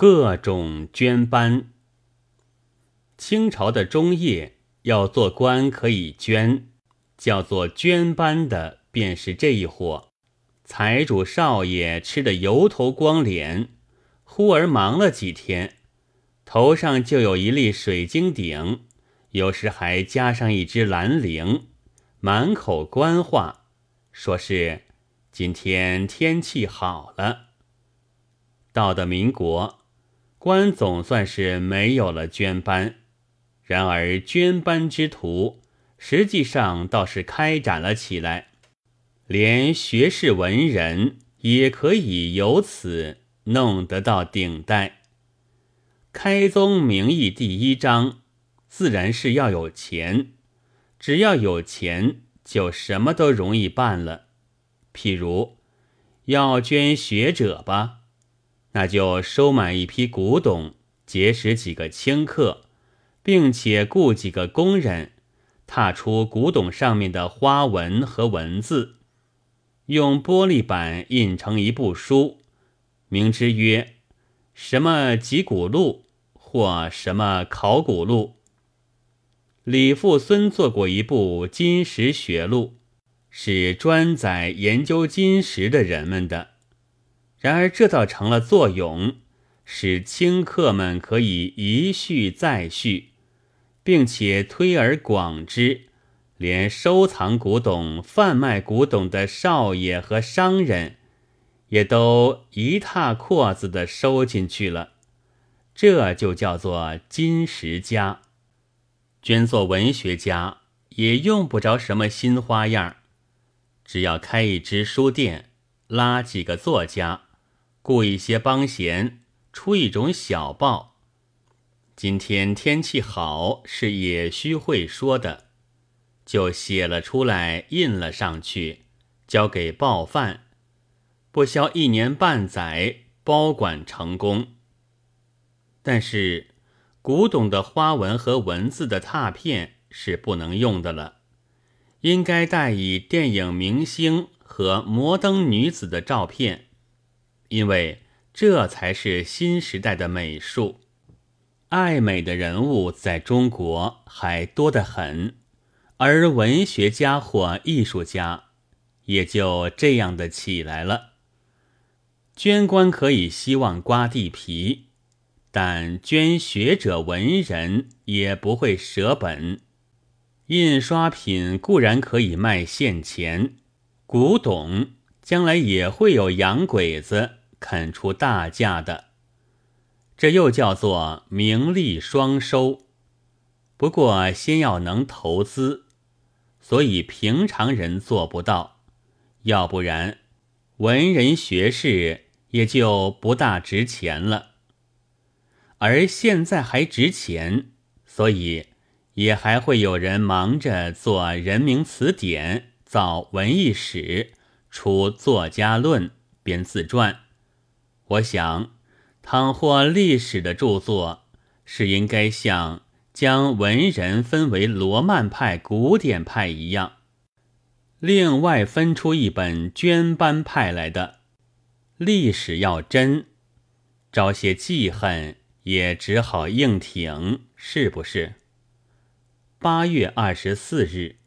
各种捐班。清朝的中叶要做官可以捐，叫做捐班的便是这一伙。财主少爷吃得油头光脸，忽而忙了几天，头上就有一粒水晶顶，有时还加上一只蓝铃，满口官话，说是今天天气好了。到的民国，官总算是没有了捐班，然而捐班之途实际上倒是开展了起来。连学士文人也可以由此弄得到顶戴。开宗明义第一章，自然是要有钱。只要有钱，就什么都容易办了。譬如要捐学者吧，那就收买一批古董，结识几个清客，并且雇几个工人，踏出古董上面的花纹和文字。用玻璃板印成一部书，名之曰“什么集古录”或“什么考古录”。李富孙做过一部金石学录，是专载研究金石的人们的。然而这倒成了作用，使清客们可以一续再续，并且推而广之。连收藏古董、贩卖古董的少爷和商人，也都一踏阔子的收进去了。这就叫做金石家。捐做文学家，也用不着什么新花样，只要开一支书店，拉几个作家，雇一些帮闲，出一种小报。今天天气好，是也须会说的。就写了出来，印了上去，交给报贩，不消一年半载，包管成功。但是，古董的花纹和文字的拓片是不能用的了，应该带以电影明星和摩登女子的照片，因为这才是新时代的美术。爱美的人物在中国还多得很。而文学家或艺术家也就这样的起来了。捐官可以希望刮地皮，但捐学者文人也不会舍本。印刷品固然可以卖现钱，古董将来也会有洋鬼子肯出大价的。这又叫做名利双收。不过先要能投资。所以平常人做不到，要不然文人学士也就不大值钱了。而现在还值钱，所以也还会有人忙着做人名词典、造文艺史、出作家论、编自传。我想，倘或历史的著作是应该像。将文人分为罗曼派、古典派一样，另外分出一本捐班派来的。历史要真，招些记恨也只好硬挺，是不是？八月二十四日。